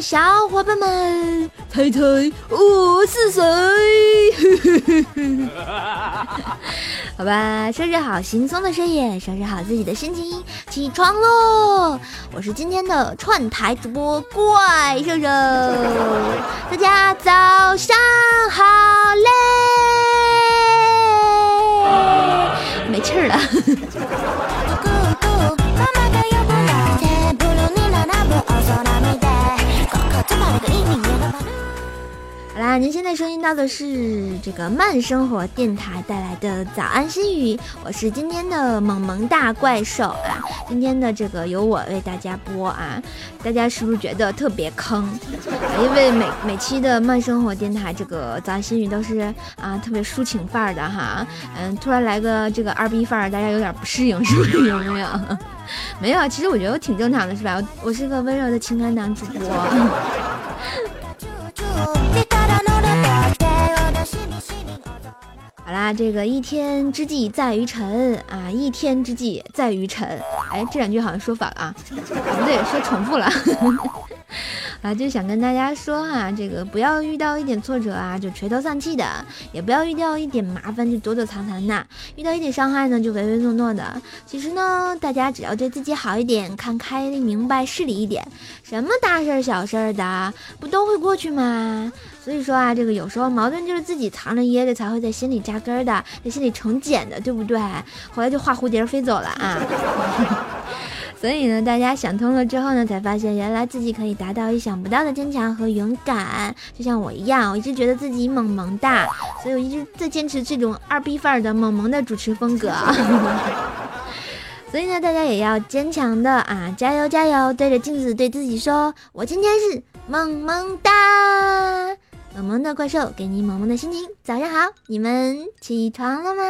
小伙伴们猜猜我是谁？好吧，收拾好惺忪的睡眼，收拾好自己的心情，起床喽！我是今天的串台主播怪兽兽，大家早上好嘞！没气儿了。啦，您现在收听到的是这个慢生活电台带来的早安心语，我是今天的萌萌大怪兽啊。今天的这个由我为大家播啊，大家是不是觉得特别坑？因为每每期的慢生活电台这个早安心语都是啊特别抒情范儿的哈，嗯，突然来个这个二逼范儿，大家有点不适应，是不是？有没有？没有，其实我觉得我挺正常的，是吧？我我是个温柔的情感男主播。啊，这个一天之计在于晨啊，一天之计在于晨。哎，这两句好像说反了啊，不对，说重复了。啊，就想跟大家说哈，这个不要遇到一点挫折啊就垂头丧气的，也不要遇到一点麻烦就躲躲藏藏的，遇到一点伤害呢就唯唯诺诺的。其实呢，大家只要对自己好一点，看开明白事理一点，什么大事儿小事儿的不都会过去吗？所以说啊，这个有时候矛盾就是自己藏着掖着，才会在心里扎根儿的，在心里成茧的，对不对？回来就画蝴蝶飞走了啊。所以呢，大家想通了之后呢，才发现原来自己可以达到意想不到的坚强和勇敢，就像我一样，我一直觉得自己萌萌哒，所以我一直在坚持这种二逼范儿的萌萌的主持风格。所以呢，大家也要坚强的啊，加油加油！对着镜子对自己说：“我今天是萌萌哒，萌萌的怪兽，给你萌萌的心情。早上好，你们起床了吗？”